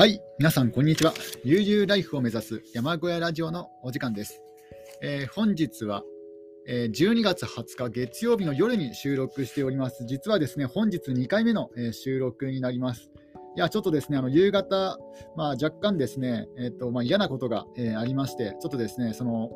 はい、皆さん、こんにちは。悠々ライフを目指す山小屋ラジオのお時間です。えー本日は、えー12月20日月曜日の夜に収録しております。実はですね、本日2回目の、えー収録になります。いや、ちょっとですね、あの夕方、まあ、若干ですね、えーとまあ、嫌なことが、えーありまして、ちょっとですね、その、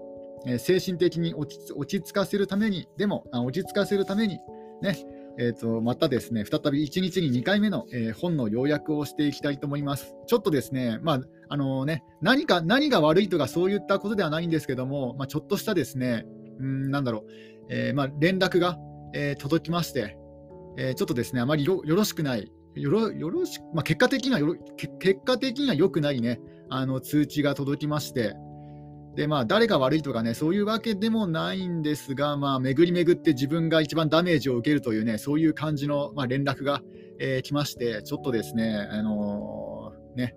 え精神的に落ち落ち着かせるために、でも、あ落ち着かせるために、ね、えー、とまたですね、再び1日に2回目の、えー本の要約をしていきたいと思います。ちょっとですね、まああのね何か何が悪いとかそういったことではないんですけども、まあ、ちょっとしたですね、うんなんだろう、えーまあ、連絡が、えー届きまして、えーちょっとですね、あまりよよろしくない、よろよろしまあ、結果的にはよろ結果的には良くないね、あの通知が届きまして、でまあ、誰が悪いとかね、そういうわけでもないんですが、まあ、巡り巡って自分が一番ダメージを受けるというね、そういう感じの、まあ、連絡が、えー来まして、ちょっとですね、あのーね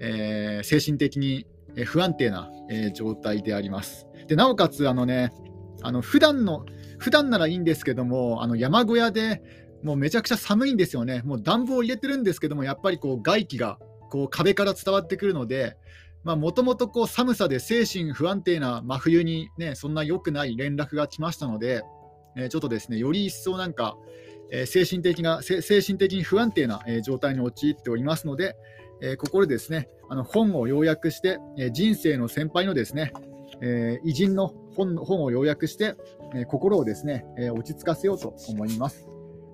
えー精神的に不安定な、えー状態であります。でなおかつ、あのね、あの普段の普段ならいいんですけども、あの山小屋でもうめちゃくちゃ寒いんですよね。もう暖房を入れてるんですけども、やっぱりこう外気がこう壁から伝わってくるので、もともと寒さで精神不安定な真冬に、ね、そんな良くない連絡が来ましたので、えーちょっとですね、より一層なんか、えー精神的な精神的に不安定な、えー状態に陥っておりますので、えーここでですね、あの本を要約して、えー人生の先輩のですね、えー偉人の本本を要約して、えー心をですね、えー落ち着かせようと思います。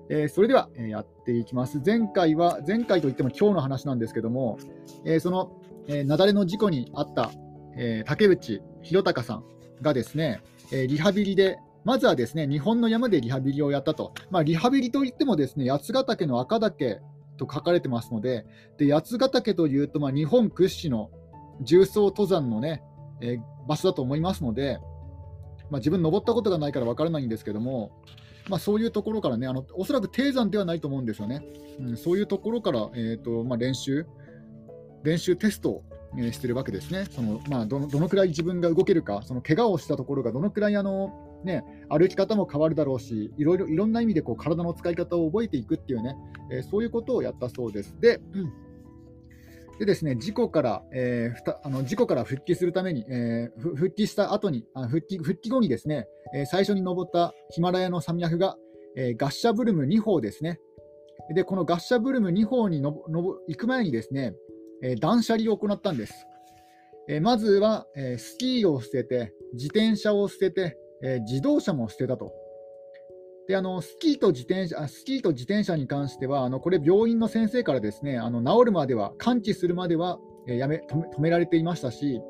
えーそれでは、えーやっていきます。前回は、前回といっても今日の話なんですけども、えーその、えー、雪崩の事故にあった、えー竹内弘隆さんがですね、えーリハビリで、まずはですね、日本の山でリハビリをやったと。まあ、リハビリといってもですね、八ヶ岳の赤岳と書かれてますので、で八ヶ岳というと、まあ、日本屈指の重装登山のね、えー場所だと思いますので、まあ、自分登ったことがないから分からないんですけども、まあ、そういうところからね、あのおそらく低山ではないと思うんですよね。うん、そういうところから、えーとまあ、練習、練習テストを、えーしてるわけですね。そのまあ、どのどのくらい自分が動けるか、その怪我をしたところがどのくらいあの、ね、歩き方も変わるだろうし、いろいろいろんな意味でこう体の使い方を覚えていくっていうね、えーそういうことをやったそうです。で、うんでですね、事故から、えーふたあの事故から復帰するために、えー復帰した後にあ復帰、復帰後にですね、えー最初に登ったヒマラヤの山脈が、えーガッシャブルム2峰ですね。で、このガッシャブルム2峰にのぼのぼ行く前にですね、え断捨離を行ったんです。えまずは、えスキーを捨てて、自転車を捨てて、え自動車も捨てたと。であのスキーと自転車あスキーと自転車に関しては、あのこれ、病院の先生からですねあの治るまでは、完治するまでは、えやめ止め止められていましたし、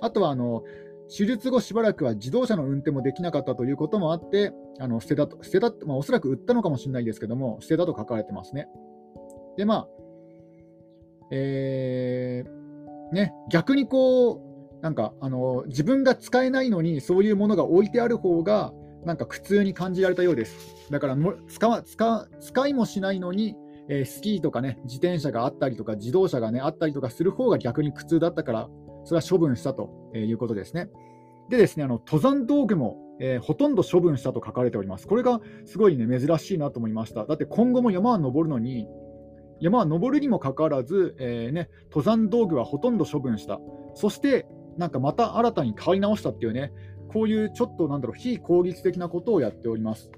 あとはあの手術後しばらくは自動車の運転もできなかったということもあって、あの捨てたと、捨てたまあ、おそらく売ったのかもしれないですけども、捨てたと書かれてますね。で、まあ、えーね、逆にこう、なんかあの自分が使えないのに、そういうものが置いてある方が、なんか苦痛に感じられたようです。だからも使わ使使いもしないのに、えースキーとかね、自転車があったりとか、自動車がね、あったりとかする方が逆に苦痛だったから、それは処分したとえいうことですね。でですね、あの登山道具も、えーほとんど処分したと書かれております。これがすごいね、珍しいなと思いました。だって今後も山は登るのに、山は登るにもかかわらず、えーね、登山道具はほとんど処分した。そして、なんかまた新たに買い直したっていうね、こういうちょっとなんだろう、非効率的なことをやっております。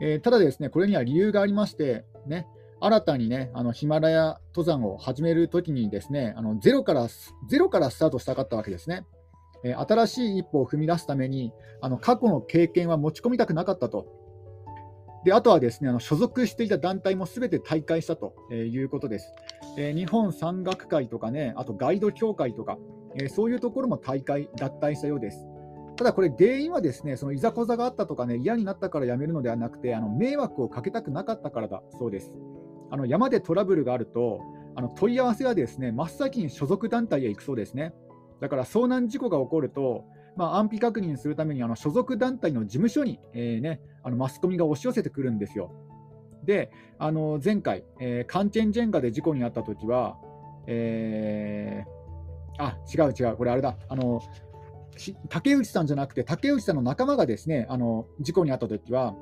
えーただですね、これには理由がありまして、ね、新たにね、あのヒマラヤ登山を始めるときにですね、あのゼロからゼロからスタートしたかったわけですね。えー新しい一歩を踏み出すために、あの過去の経験は持ち込みたくなかったと。であとはですね、あの所属していた団体もすべて退会したとえーいうことです。えー日本山岳会とかね、あとガイド協会とか、えーそういうところも退会、脱退したようです。ただこれ、原因はですね、そのいざこざがあったとかね、嫌になったから辞めるのではなくて、あの迷惑をかけたくなかったからだそうです。あの山でトラブルがあると、あの問い合わせはですね、真っ先に所属団体へ行くそうですね。だから遭難事故が起こると、まあ、安否確認するためにあの所属団体の事務所に、えーね、あのマスコミが押し寄せてくるんですよ。で、あの前回、えーカンチェンジェンガで事故に遭ったときは、えーあ、違う違う、これあれだ、あの竹内さんじゃなくて、竹内さんの仲間がですね、あの事故に遭ったときは、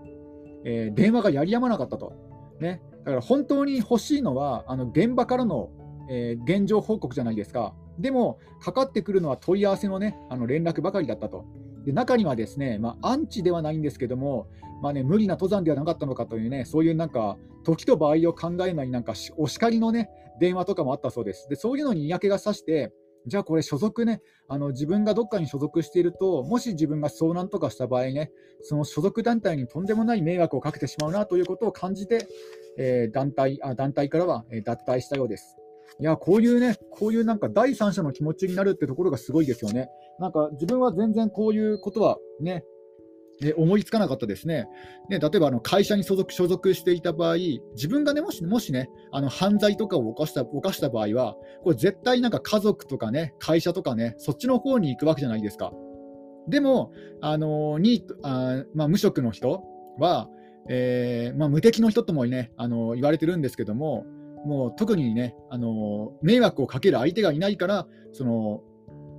えー電話がやりやまなかったと。ねだから本当に欲しいのは、あの現場からの、えー、現状報告じゃないですか。でも、かかってくるのは問い合わせの,、ね、あの連絡ばかりだったと。で中にはですね、まあ、アンチではないんですけども、まあね、無理な登山ではなかったのかというね、そういうなんか、時と場合を考えないなんかお叱りのね、電話とかもあったそうです。で、そういうのに嫌気がさして、じゃあこれ所属ね、あの自分がどっかに所属していると、もし自分が遭難とかした場合ね、その所属団体にとんでもない迷惑をかけてしまうなということを感じて、えー、団体あ団体からは脱退したようです。いや、こういうね、こういうなんか第三者の気持ちになるってところがすごいですよね。なんか自分は全然こういうことはね、え思いつかなかったですね。ね例えばあの会社に所属所属していた場合、自分がね、もしもしね、あの犯罪とかを犯した犯した場合は、これ絶対なんか家族とかね、会社とかね、そっちの方に行くわけじゃないですか。でも、あのにあまあ、無職の人は、えー、まあ、無敵の人ともね、あの言われてるんですけども、もう特にね、あの迷惑をかける相手がいないから、その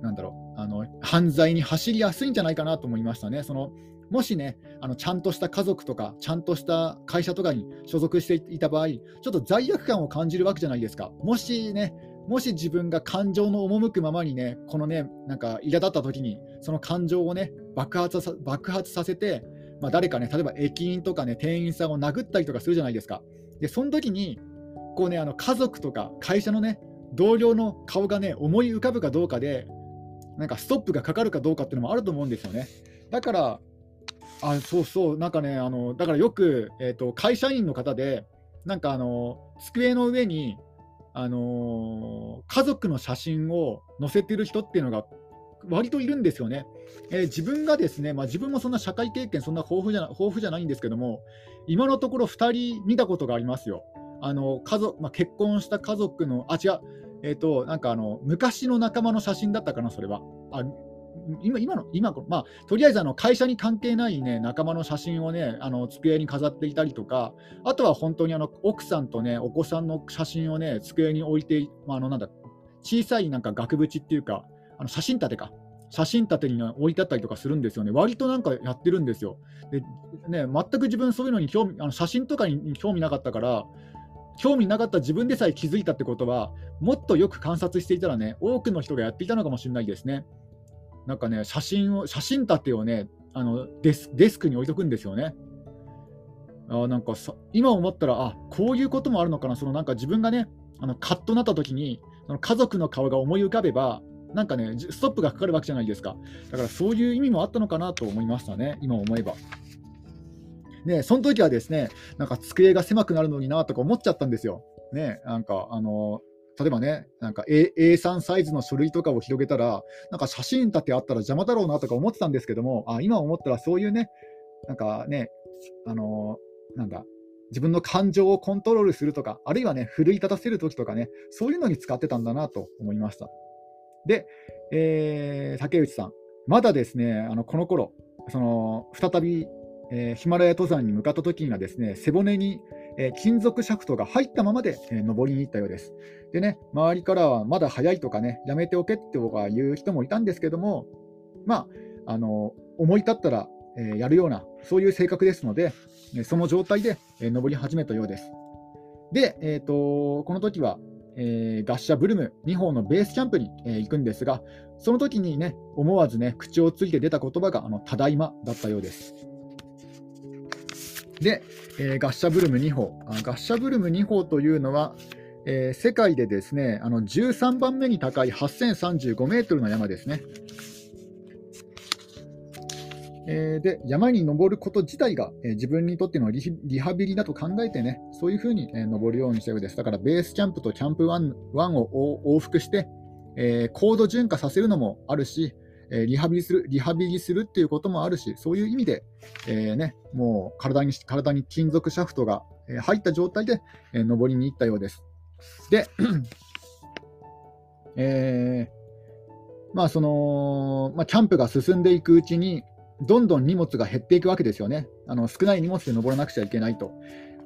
なんだろうあの犯罪に走りやすいんじゃないかなと思いましたね。そのもしね、あのちゃんとした家族とか、ちゃんとした会社とかに所属していた場合、ちょっと罪悪感を感じるわけじゃないですか。もしね、もし自分が感情の赴くままにね、このね、なんか苛立った時に、その感情をね、爆発さ爆発させて、まあ、誰かね、例えば駅員とかね、店員さんを殴ったりとかするじゃないですか。で、その時に、こうね、あの家族とか会社のね、同僚の顔がね、思い浮かぶかどうかで、なんかストップがかかるかどうかっていうのもあると思うんですよね。だから、あそうそう、なんかね、あのだからよく、えーと、会社員の方で、なんかあの机の上に、あの家族の写真を載せてる人っていうのが割といるんですよね。えー、自分がですね、まあ、自分もそんな社会経験、そんな豊富じゃ豊富じゃないんですけども、今のところ2人見たことがありますよ。あの家族まあ、結婚した家族の、あ、違う、えっ、ー、と、なんかあの昔の仲間の写真だったかな、それは。あ今今の、今、まあ、とりあえずあの会社に関係ない、ね、仲間の写真をね、あの机に飾っていたりとか、あとは本当にあの奥さんとね、お子さんの写真をね、机に置いて、まあ、あのなんだ小さいなんか額縁っていうか、あの写真立てか、写真立てに置いてあったりとかするんですよね。割となんかやってるんですよ。でね、全く自分そういうのに興味、あの写真とかに興味なかったから、興味なかった自分でさえ気づいたってことは、もっとよく観察していたらね、多くの人がやっていたのかもしれないですね。なんかね、写真を、写真立てをね、あのデスデスクに置いとくんですよね。あなんかさ今思ったら、あこういうこともあるのかな、そのなんか自分がね、あのカッとなった時に、その家族の顔が思い浮かべば、なんかね、ストップがかかるわけじゃないですか。だからそういう意味もあったのかなと思いましたね、今思えば。で、その時はですね、なんか机が狭くなるのになとか思っちゃったんですよ。ね、なんかあの例えばね、なんか A A3 サイズの書類とかを広げたら、なんか写真立てあったら邪魔だろうなとか思ってたんですけども、あ今思ったらそういうね、なんかね、あの、なんだ、自分の感情をコントロールするとか、あるいはね、奮い立たせるときとかね、そういうのに使ってたんだなと思いました。で、えー、竹内さん、まだですね、あのこの頃その再び、えー、ヒマラヤ登山に向かった時にはですね、背骨にえー、金属シャフトが入ったままで、えー、登りに行ったようです。でね、周りからはまだ早いとかね、やめておけって言う人もいたんですけども、まあ、あの思い立ったら、え、やるような、そういう性格ですので、その状態で、え登り始めたようです。で、えーと、この時は、えー、ガッシャブルム2号のベースキャンプに、えー、行くんですが、その時にね、思わずね、口をついて出た言葉が、あの、ただいまだったようです。で、えー、ガッシャブルム2号。ガッシャブルム2号というのは、えー、世界でですねあの13番目に高い8035メートルの山ですね。えー、で山に登ること自体が、えー、自分にとってのリハビリだと考えてね、そういうふうに、えー、登るようにしたようです。だからベースキャンプとキャンプ1 1を往復して、え高度順化させるのもあるし、えリハビリする、リハビリするっていうこともあるし、そういう意味で、えー、ね、もう体に体に金属シャフトが入った状態で、えー、登りに行ったようです。で、えー、まあその、まあ、キャンプが進んでいくうちに、どんどん荷物が減っていくわけですよね。あの少ない荷物で登らなくちゃいけないと。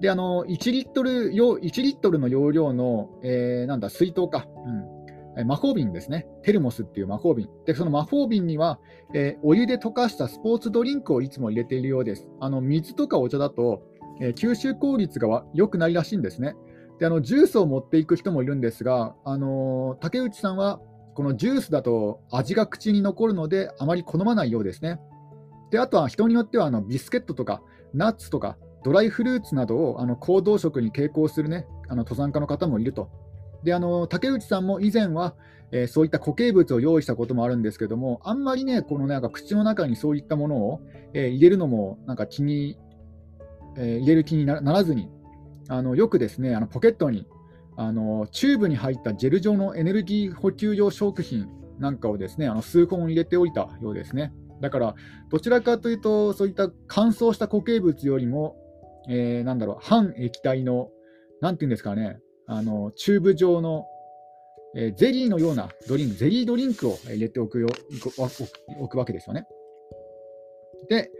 で、あの1リットル1リットルの容量の、えー、なんだ水筒か、うん、魔法瓶ですね。テルモスっていう魔法瓶。で、その魔法瓶には、えー、お湯で溶かしたスポーツドリンクをいつも入れているようです。あの水とかお茶だと、えー、吸収効率が良くないらしいんですね。であのジュースを持っていく人もいるんですが、あのー、竹内さんはこのジュースだと味が口に残るのであまり好まないようですね。であとは人によってはあのビスケットとかナッツとかドライフルーツなどをあの行動食に傾向する、ね、あの登山家の方もいると。であの竹内さんも以前は、えー、そういった固形物を用意したこともあるんですけども、あんまりね、このなんか口の中にそういったものを、えー、入れるのもなんか気に、えー、入れる気にならずに、あのよくですねあのポケットにあのチューブに入ったジェル状のエネルギー補給用食品なんかをですねあの数本入れておいたようですね。だから、どちらかというと、そういった乾燥した固形物よりも、えー、なんだろう、半液体の、なんていうんですかね、あのチューブ状の、えー、ゼリーのようなドリンク、ゼリードリンクを入れておくよ置くわけですよね。で、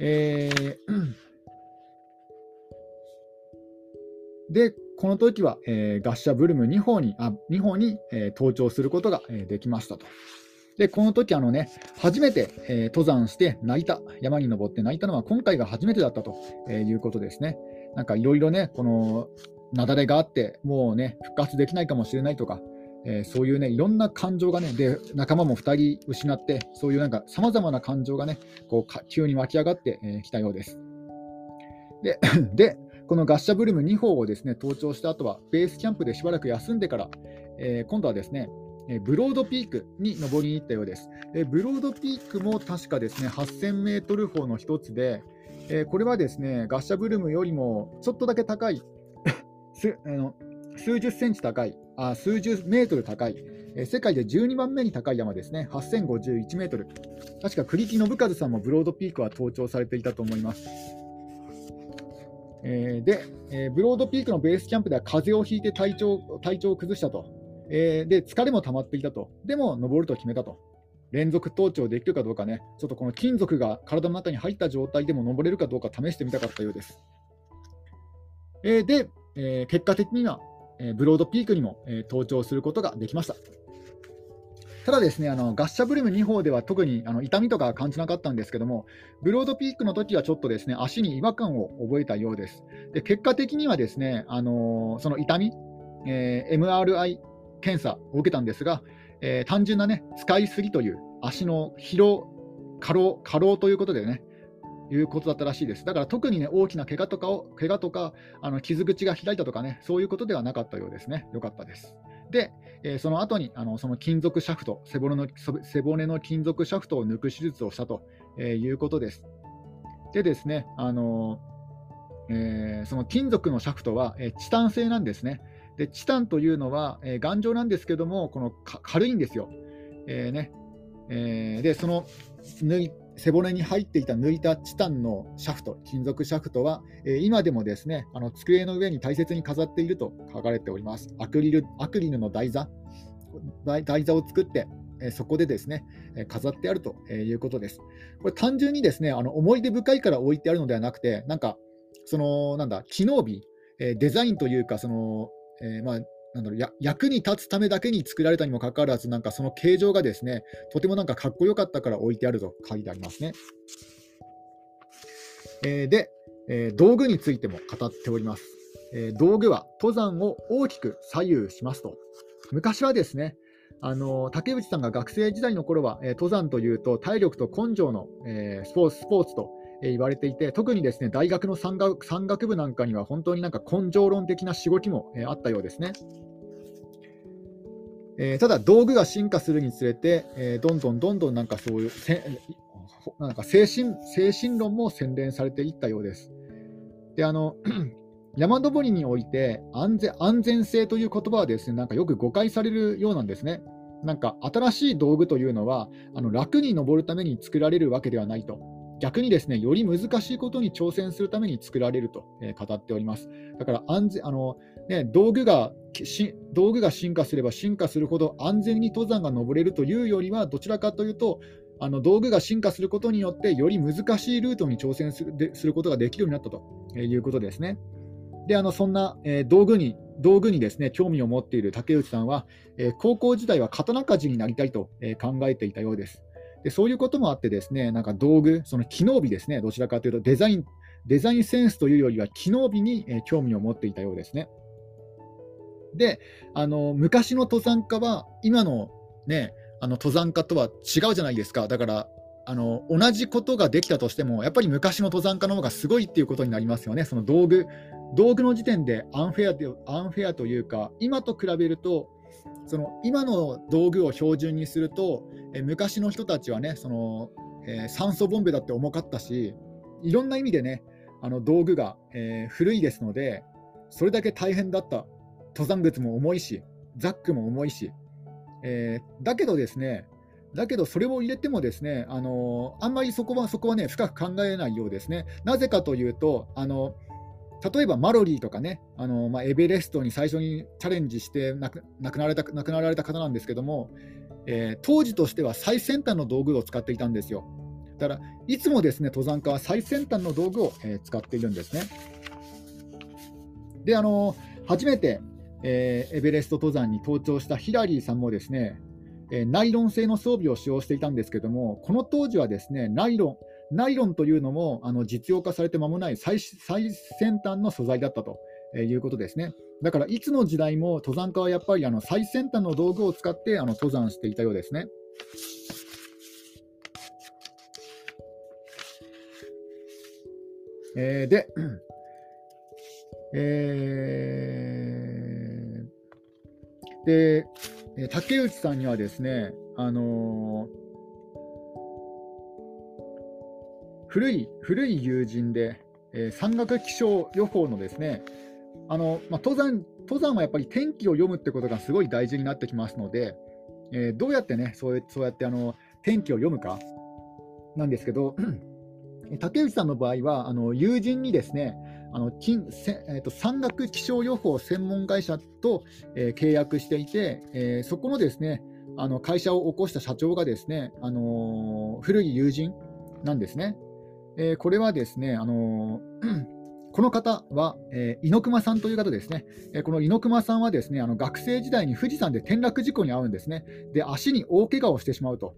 えー、で、この時は、えー、ガッシャブルム2本にあ2本に、えー、登頂することが、えー、できましたと。で、この時あのね、初めて、えー、登山して泣いた、山に登って泣いたのは今回が初めてだったと、えいうことですね。なんかいろいろね、この雪崩があって、もうね、復活できないかもしれないとか、えー、そういうね、いろんな感情がね、で、仲間も2人失って、そういうなんか様々な感情がね、こう急に湧き上がってき、えー、たようです。で、でこのガッシャブルム2号をですね、登頂した後は、ベースキャンプでしばらく休んでから、えー、今度はですね、えブロードピークに登りに行ったようです。えブロードピークも確かですね、8000メートル峰の一つで、えこれはですね、ガッシャブルムよりもちょっとだけ高い、数あの数十センチ高いあ、数十メートル高い、え世界で12番目に高い山ですね、8051メートル。確か栗木信和さんもブロードピークは登頂されていたと思います。えー、で、えー、ブロードピークのベースキャンプでは風邪をひいて体調体調を崩したと。えー、で、疲れも溜まっていたと。でも、登ると決めたと。連続登頂できるかどうかね、ちょっとこの金属が体の中に入った状態でも登れるかどうか試してみたかったようです。え、で、えー、結果的には、えー、ブロードピークにも、え登頂することができました。ただですね、あのガッシャブルム2号では特にあの痛みとか感じなかったんですけども、ブロードピークの時はちょっとですね足に違和感を覚えたようです。で結果的にはですね、あのその痛み、えー、MRI 検査を受けたんですが、えー、単純な、ね、使いすぎという足の疲労、過労過労ということでね、いうことだったらしいです。だから特に、ね、大きな怪我とかを怪我とかあの傷口が開いたとかね、そういうことではなかったようですね。よかったです。で、えー、その後にあのその金属シャフト背骨の、背骨の金属シャフトを抜く手術をしたと、えー、いうことです。でですね、あのえー、その金属のシャフトは、えチタン製なんですね。でチタンというのは、えー、頑丈なんですけども、この軽いんですよ。えーねえー、で、その縫い背骨に入っていた抜いたチタンのシャフト、金属シャフトは、えー、今でもですねあの机の上に大切に飾っていると書かれております。アクリルアクリルの台座台座を作って、えー、そこでですね、え、飾ってあるということです。これ単純にですねあの思い出深いから置いてあるのではなくて、なんか、そのなんだ、機能美、えー、デザインというか、そのえー、まあ、なんだろうや役に立つためだけに作られたにもかかわらず、なんかその形状がですね、とてもなんかかっこよかったから置いてあると書いてありますね。えー、で、えー、道具についても語っております。えー、道具は登山を大きく左右しますと。昔はですね、あの竹内さんが学生時代の頃は、え登山というと体力と根性の、えスポーツスポーツと言われていて、特にですね大学の山岳山岳部なんかには本当になんか根性論的なしごきもあったようですね。えー、ただ、道具が進化するにつれて、えー、どんどんどんどんなんかそういうなんか精神精神論も洗練されていったようです。であの 山登りにおいて安全安全性という言葉はですねなんかよく誤解されるようなんですね。なんか新しい道具というのはあの楽に登るために作られるわけではないと。逆にですね、より難しいことに挑戦するために作られると、えー、語っております。だから安全あの、ね、道具が道具が進化すれば進化するほど安全に登山が登れるというよりは、どちらかというと、あの道具が進化することによって、より難しいルートに挑戦するですることができるようになったということですね。であのそんな、えー、道具に道具にですね興味を持っている竹内さんは、えー、高校時代は刀鍛冶になりたいと、えー、考えていたようです。でそういうこともあって、ですねなんか道具、その機能美ですね、どちらかというとデザイン、デザインセンスというよりは機能美に、え興味を持っていたようですね。で、あの昔の登山家は、今の,、ね、あの登山家とは違うじゃないですか。だからあの同じことができたとしても、やっぱり昔の登山家の方がすごいっていうことになりますよね、その道具、道具の時点でアンフェアでアンフェアというか、今と比べると、その今の道具を標準にすると、え昔の人たちはね、そのえー、酸素ボンベだって重かったし、いろんな意味でね、あの道具が、えー、古いですので、それだけ大変だった、登山靴も重いし、ザックも重いし、えー、だけどですね、だけどそれを入れてもですね、あのあんまりそこはそこはね深く考えないようですね。なぜかというと、あの例えばマロリーとかね、あのまあ、エベレストに最初にチャレンジして亡く亡くなられた亡くなられた方なんですけども、えー、当時としては最先端の道具を使っていたんですよ。だから、いつもですね登山家は最先端の道具を、えー、使っているんですね。で、あの初めて、えー、エベレスト登山に登頂したヒラリーさんもですね、えナイロン製の装備を使用していたんですけども、この当時はですねナイロン、ナイロンというのもあの実用化されて間もない最最先端の素材だったということですね。だからいつの時代も登山家はやっぱりあの最先端の道具を使ってあの登山していたようですね。えー、で、えー、で、竹内さんにはですね、あのー、古い古い友人で、えー、山岳気象予報のですね、あのまあ、登山登山はやっぱり天気を読むってことがすごい大事になってきますので、えー、どうやってね、そうそうやってあの天気を読むかなんですけど、竹内さんの場合は、あの友人にですね、あの金えーと、山岳気象予報専門会社と、えー、契約していて、えー、そこのですねあの会社を起こした社長がですね、あのー、古い友人なんですね。えー、これはですね、あの この方は、えー、猪熊さんという方ですね、えー、この猪熊さんはですねあの学生時代に富士山で転落事故に遭うんですね、で足に大怪我をしてしまうと。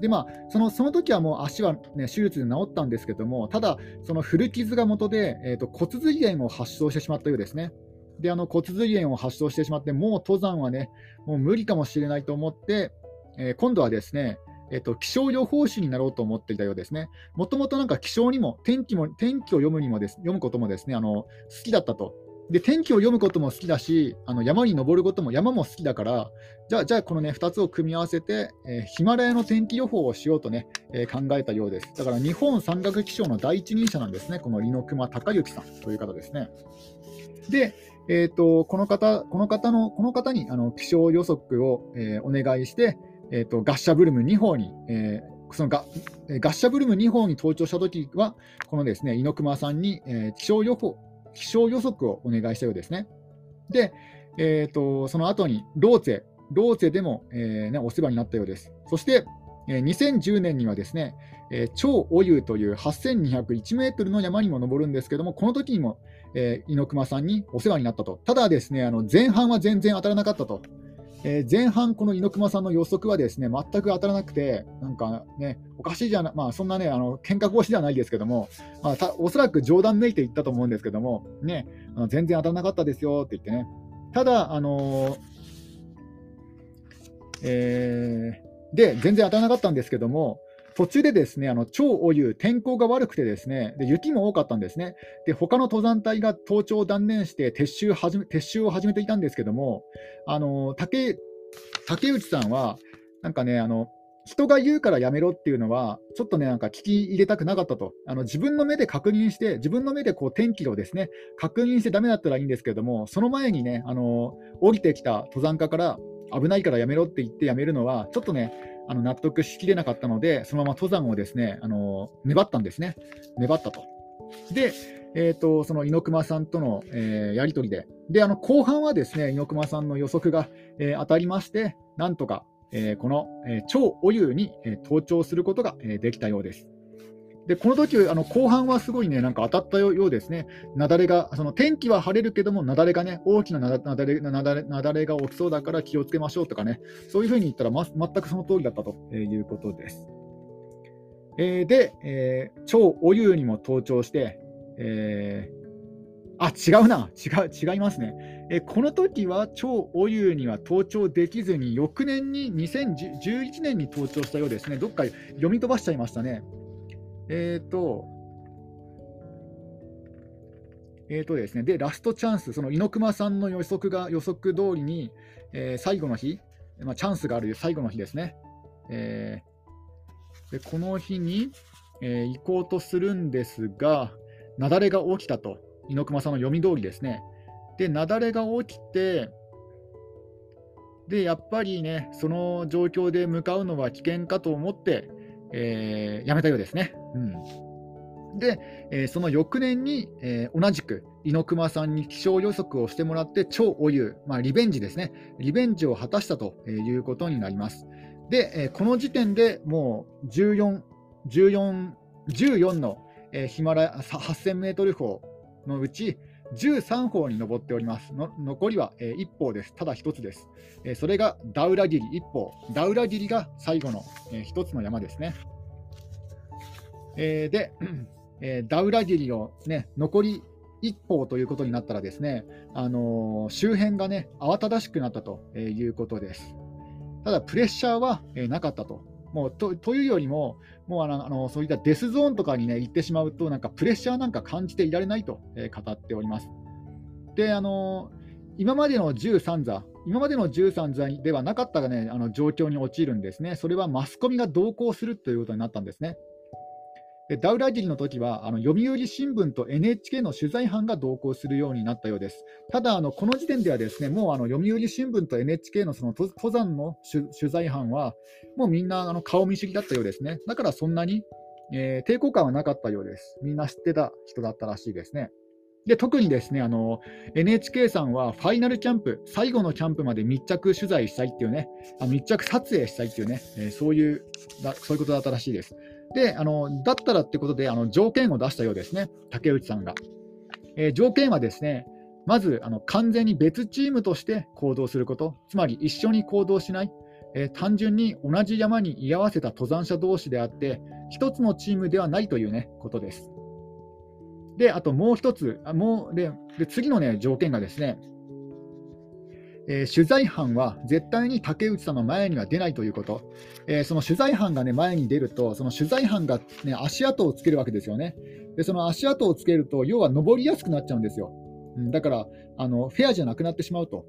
でまあ、そのその時はもう足は、ね、手術で治ったんですけども、ただ、その古傷が元で、えーと、骨髄炎を発症してしまったようですね。であの骨髄炎を発症してしまって、もう登山はね、もう無理かもしれないと思って、えー、今度はですね、えーと、気象予報士になろうと思っていたようですね。もともとなんか気象にも天気も、天気を読むにもです読むこともですねあの好きだったと。で天気を読むことも好きだし、あの山に登ることも山も好きだから、じゃあ、じゃあこのね、2つを組み合わせて、えー、ヒマラヤの天気予報をしようとね、えー、考えたようです。だから日本山岳気象の第一人者なんですね、この猪熊隆之さんという方ですね。で、えーと、この方この方のこの方にあの気象予測を、えー、お願いして、えーと、ガッシャブルム2号に、えー、そのガガッシャブルム2号に登頂したときは、このですね猪熊さんに、えー、気象予報気象予測をお願いしたようですね。で、えーと、その後にローツェ、ローツェでも、えーね、お世話になったようです。そして、えー、2010年にはですね、えー、超お湯という8201メートルの山にも登るんですけども、この時にも、えー、猪熊さんにお世話になったと。ただですね、あの前半は全然当たらなかったと。えー、前半、この猪熊さんの予測はですね全く当たらなくて、なんかね、おかしいじゃな、まあ、そんなね、あの喧嘩腰ではないですけども、まあ、たおそらく冗談抜いていったと思うんですけども、ね、あの全然当たらなかったですよって言ってね、ただ、あのー、えー、で、全然当たらなかったんですけども、途中でですね、あの超お湯、天候が悪くてですねで、雪も多かったんですね。で、他の登山隊が登頂を断念して撤収始め撤収を始めていたんですけども、あの竹竹内さんは、なんかね、あの人が言うからやめろっていうのは、ちょっとね、なんか聞き入れたくなかったと。あの自分の目で確認して、自分の目でこう天気をですね、確認してダメだったらいいんですけども、その前にね、あの降りてきた登山家から危ないからやめろって言ってやめるのは、ちょっとね、あの納得しきれなかったので、そのまま登山をですね、あの粘ったんですね。粘ったと。で、えーと、その猪熊さんとの、えー、やり取りで、であの後半はですね猪熊さんの予測が、えー、当たりまして、なんとか、えー、この、え超お湯に、え登頂することが、えできたようです。でこの時あの後半はすごいね、なんか当たったようですね。雪崩が、その天気は晴れるけども、雪崩がね、大きな雪崩なだれなだれが起きそうだから気をつけましょうとかね、そういうふうに言ったら、ま、全くその通りだったということです。えー、で、えー、超お湯にも登頂して、えー、あ、違うな、違う、違いますね。え、この時は超お湯には登頂できずに、翌年に2011年に登頂したようですね。どっか読み飛ばしちゃいましたね。えっ、ー、と、えーとですね、で、ラストチャンス、その猪熊さんの予測が予測通りに、えー、最後の日、まあ、チャンスがある最後の日ですね。えー、でこの日に、えー、行こうとするんですが、雪崩が起きたと、猪熊さんの読み通りですね。で、雪崩が起きて、で、やっぱりね、その状況で向かうのは危険かと思って、えー、やめたようですね。うんで、えー、その翌年に、えー、同じく猪熊さんに気象予測をしてもらって超お湯、まあ、リベンジですね、リベンジを果たしたということになります。で、えー、この時点でもう14、14、14の、えー、ヒマラヤ8000メートル峰のうち13峰に登っております。残りは、えー、1峰です。ただ1つです、それがダウラギリ1峰。ダウラギリが最後の、えー、1つの山ですね。えー、で、えー、ダウラギリを、ね、残り一方ということになったらですね、あのー、周辺がね、慌ただしくなったということです。ただ、プレッシャーは、えー、なかったと。もうとというよりも、もうあのあのそういったデスゾーンとかに、ね、行ってしまうと、なんかプレッシャーなんか感じていられないと、えー、語っております。で、あの今までの13座、今までの13座ではなかったが、ね、あの状況に陥るんですね。それはマスコミが同行するということになったんですね。ダウラギリの時はあの読売新聞と NHK の取材班が同行するようになったようです。ただ、あのこの時点ではですねもうあの読売新聞と NHK のその登山の取材班はもうみんなあの顔見知りだったようですね。だからそんなに、えー、抵抗感はなかったようです。みんな知ってた人だったらしいですね。で特にですねあの NHK さんはファイナルキャンプ、最後のキャンプまで密着取材したいっていうね、あ密着撮影したいっていうね、えー、そういうそういうことだったらしいです。で、あのだったらってことであの条件を出したようですね、竹内さんが。えー、条件はですね、まずあの完全に別チームとして行動すること、つまり一緒に行動しない、えー、単純に同じ山に居合わせた登山者同士であって、一つのチームではないという、ね、ことです。で、あともう一つ、あもうで次の、ね、条件がですね、えー、取材班は絶対に竹内さんの前には出ないということ、えー、その取材班が、ね、前に出ると、その取材班が、ね、足跡をつけるわけですよね。でその足跡をつけると、要は登りやすくなっちゃうんですよ。うん、だからあの、フェアじゃなくなってしまうと。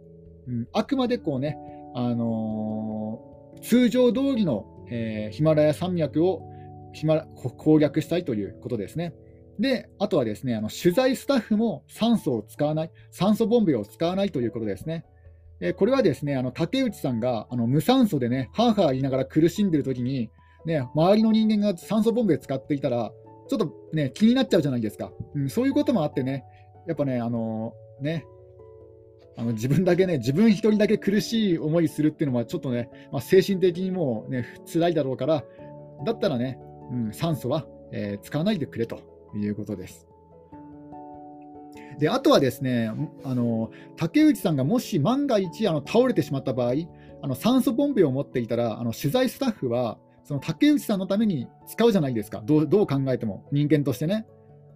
うん、あくまでこうね、あのー、通常通りの、えー、ヒマラヤ山脈を攻略したいということですね。で、あとはですね、あの取材スタッフも酸素を使わない、酸素ボンベを使わないということですね。えこれはですね、あの竹内さんがあの無酸素でね、はーはー言いながら苦しんでるときに、ね、周りの人間が酸素ボンベ使っていたら、ちょっとね、気になっちゃうじゃないですか。うん、そういうこともあってね、やっぱね、あのー、ね、あの自分だけね、自分一人だけ苦しい思いするっていうのは、ちょっとね、まあ、精神的にもうね、辛いだろうから、だったらね、うん、酸素は、えー、使わないでくれということです。であとはですねあの竹内さんがもし万が一あの倒れてしまった場合あの酸素ボンベを持っていたらあの取材スタッフはその竹内さんのために使うじゃないですかどう考えても人間としてね。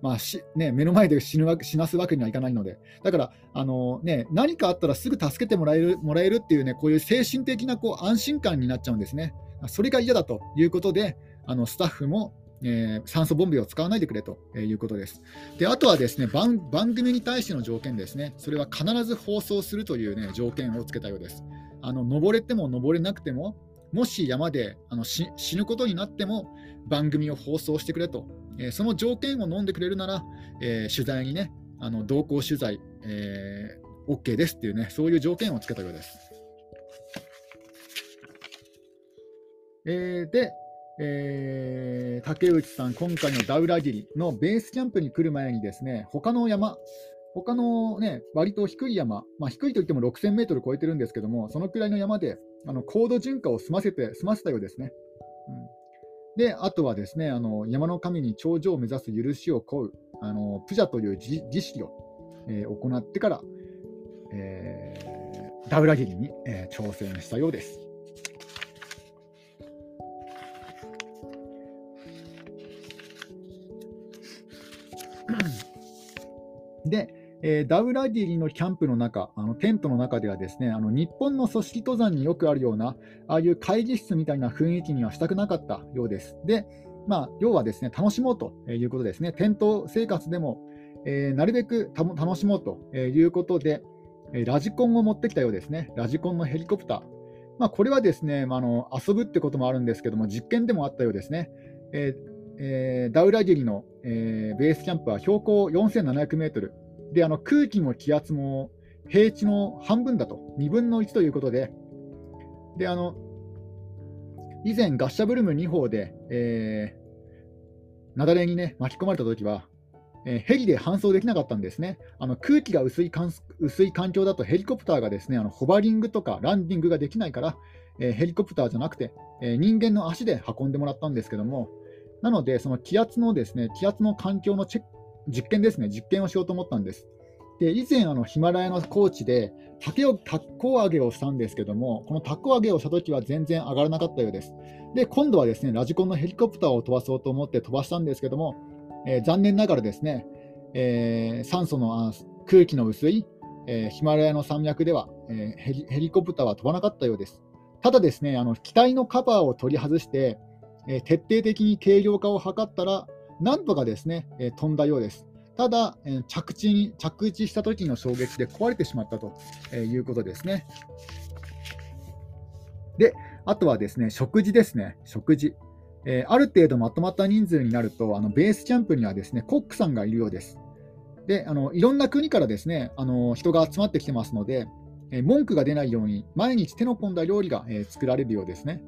まあしね、目の前で死ぬわ死なすわけにはいかないので、だからあの、ね、何かあったらすぐ助けてもらえるもらえるっていうね、こういう精神的なこう安心感になっちゃうんですね。それが嫌だということで、あのスタッフもえー、酸素ボンベを使わないでくれということです。であとはですね番組に対しての条件ですね、それは必ず放送するという、ね、条件をつけたようです。あの登れても登れなくても、もし山であの死ぬことになっても番組を放送してくれと、えー、その条件を飲んでくれるなら、えー、取材にね、あの同行取材、えー、OK ですっていうね、そういう条件をつけたようです。えー、で、えー、竹内さん、今回のダウラギリのベースキャンプに来る前にですね、他の山、他のね、割と低い山、まあ、低いといっても6000メートル超えてるんですけども、そのくらいの山で、あの高度循環を済ませて、済ませたようですね。うん、で、あとはですね、あの山の神に頂上を目指す許しを請う、あのプジャという儀式を、えー、行ってから、えー、ダウラギリに、えー、挑戦したようです。で、えー、ダウラディリのキャンプの中、あのテントの中ではですね、あの日本の組織登山によくあるような、ああいう会議室みたいな雰囲気にはしたくなかったようです。で、まあ、要はですね、楽しもうということですね。テント生活でも、えー、なるべく楽しもうということで、ラジコンを持ってきたようですね。ラジコンのヘリコプター。まあ、これはですね、まあ、の遊ぶってこともあるんですけども、実験でもあったようですね。えーえー、ダウラギリの、えー、ベースキャンプは標高4700メートル。で、あの空気も気圧も平地の半分だと、2分の1ということで、であの以前、ガッシャブルム2号で、えー、雪崩に、ね、巻き込まれたときは、えー、ヘリで搬送できなかったんですね。あの空気が薄い薄い環境だとヘリコプターがですねあのホバリングとかランディングができないから、えー、ヘリコプターじゃなくて、え、人間の足で運んでもらったんですけども、なので、その気圧のですね気圧の環境のチェック実験ですね、実験をしようと思ったんです。で以前、あのヒマラヤの高地で竹をタッコ上げをしたんですけども、このタッコ上げをしたときは全然上がらなかったようです。で、今度はですねラジコンのヘリコプターを飛ばそうと思って飛ばしたんですけども、えー、残念ながらですね、えー、酸素の空気の薄い、えー、ヒマラヤの山脈では、えヘリヘリコプターは飛ばなかったようです。ただですね、あの機体のカバーを取り外して、え徹底的に軽量化を図ったら、なんとかですね、え飛んだようです。ただ、え着地に着地した時の衝撃で壊れてしまったということですね。で、あとはですね、食事ですね、食事。えー、ある程度まとまった人数になると、あのベースキャンプにはですねコックさんがいるようです。であのいろんな国からですねあの人が集まってきてますので、えー、文句が出ないように毎日手の込んだ料理が、えー、作られるようですね。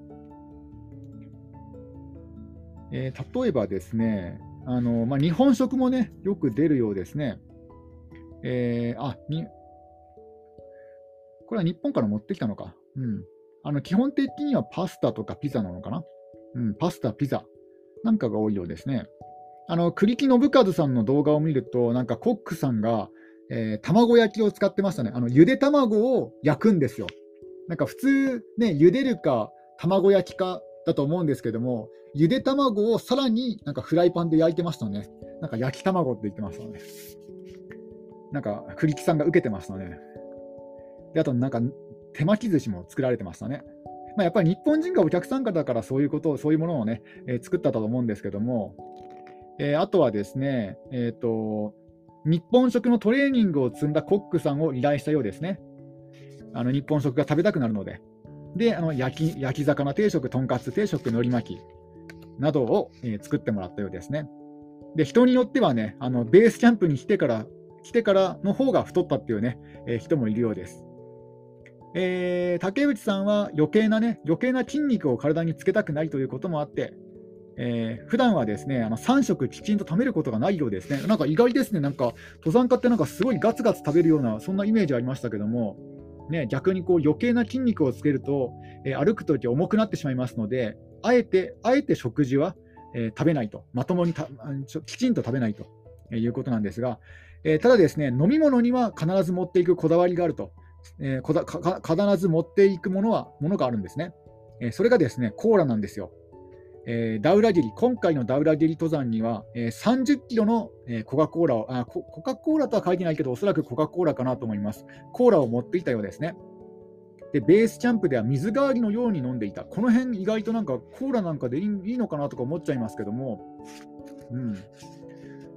え例えばですね、あのまあ、日本食もねよく出るようですね。えーあにこれは日本から持ってきたのか。うん、あの基本的にはパスタとかピザなのかな。うん、パスタ、ピザなんかが多いようですね。あの栗木信和さんの動画を見ると、なんかコックさんが、えー、卵焼きを使ってましたね。あのゆで卵を焼くんですよ。なんか普通、ね、茹でるか卵焼きかだと思うんですけども、ゆで卵をさらになんかフライパンで焼いてましたね。なんか焼き卵って言ってましたね。なんか栗木さんが受けてましたね。であとなんか手巻き寿司も作られてましたね。まあ、やっぱり日本人がお客さん方からそういうことを、そういうものをね、えー、作ったと思うんですけども、えー、あとはですね、えっ、ー、と、日本食のトレーニングを積んだコックさんを依頼したようですね。あの日本食が食べたくなるので。で、あの焼き焼き魚定食、とんかつ定食、のり巻きなどを、えー、作ってもらったようですね。で、人によってはね、あのベースキャンプに来てから来てからの方が太ったっていうね、えー、人もいるようです。えー、竹内さんは余計なね、余計な筋肉を体につけたくないということもあって、えー、普段はですね、あの3食きちんと食べることがないようですね。なんか意外ですね、なんか登山家ってなんかすごいガツガツ食べるような、そんなイメージありましたけども、ね、逆にこう余計な筋肉をつけると、えー、歩くとき重くなってしまいますので、あえて、あえて食事は、えー、食べないと、まともにたきちんと食べないということなんですが、えただですね、飲み物には必ず持っていくこだわりがあると。えー、必ず持っていくものはものがあるんですね。え、それがですね、コーラなんですよ。えー、ダウラゲリ、今回のダウラゲリ登山には、えー、30キロの、えー、コカ・コーラをあコ、コカ・コーラとは書いてないけど、おそらくコカ・コーラかなと思います。コーラを持っていたようですね。で、ベースキャンプでは水代わりのように飲んでいた。この辺、意外となんかコーラなんかでいいのかなとか思っちゃいますけども、うん。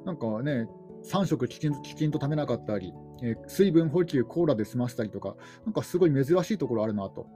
なんかね、3食きちんきちんと食べなかったり、えー、水分補給、コーラで済ませたりとか、なんかすごい珍しいところあるなと。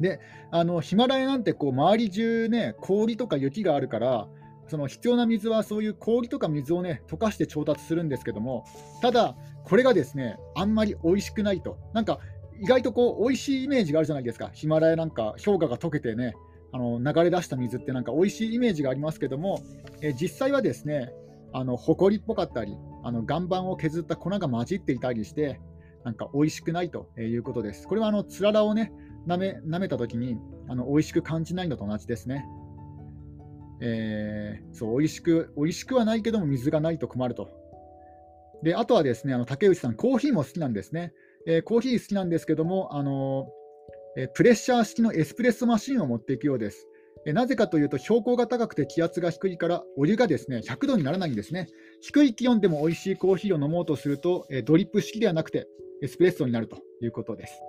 で、あのヒマラヤなんてこう周り中ね、氷とか雪があるから、その必要な水はそういう氷とか水をね、溶かして調達するんですけども、ただ、これがですね、あんまり美味しくないと。なんか意外とこう美味しいイメージがあるじゃないですか。ヒマラヤなんか氷河が溶けてね、あの流れ出した水ってなんか美味しいイメージがありますけども、え実際はですね、あの埃っぽかったり、あの岩盤を削った粉が混じっていたりして、なんか美味しくないということです。これはあのつららをね、舐め舐めたときにあの美味しく感じないのと同じですね。えー、そう美味しく美味しくはないけども水がないと困ると。であとはですねあの竹内さん、コーヒーも好きなんですね。えー、コーヒー好きなんですけども、あのえー、プレッシャー式のエスプレッソマシンを持っていくようです。えなぜかというと、標高が高くて気圧が低いから、お湯がですね100度にならないんですね。低い気温でも美味しいコーヒーを飲もうとすると、えドリップ式ではなくて、エスプレッソになるということです。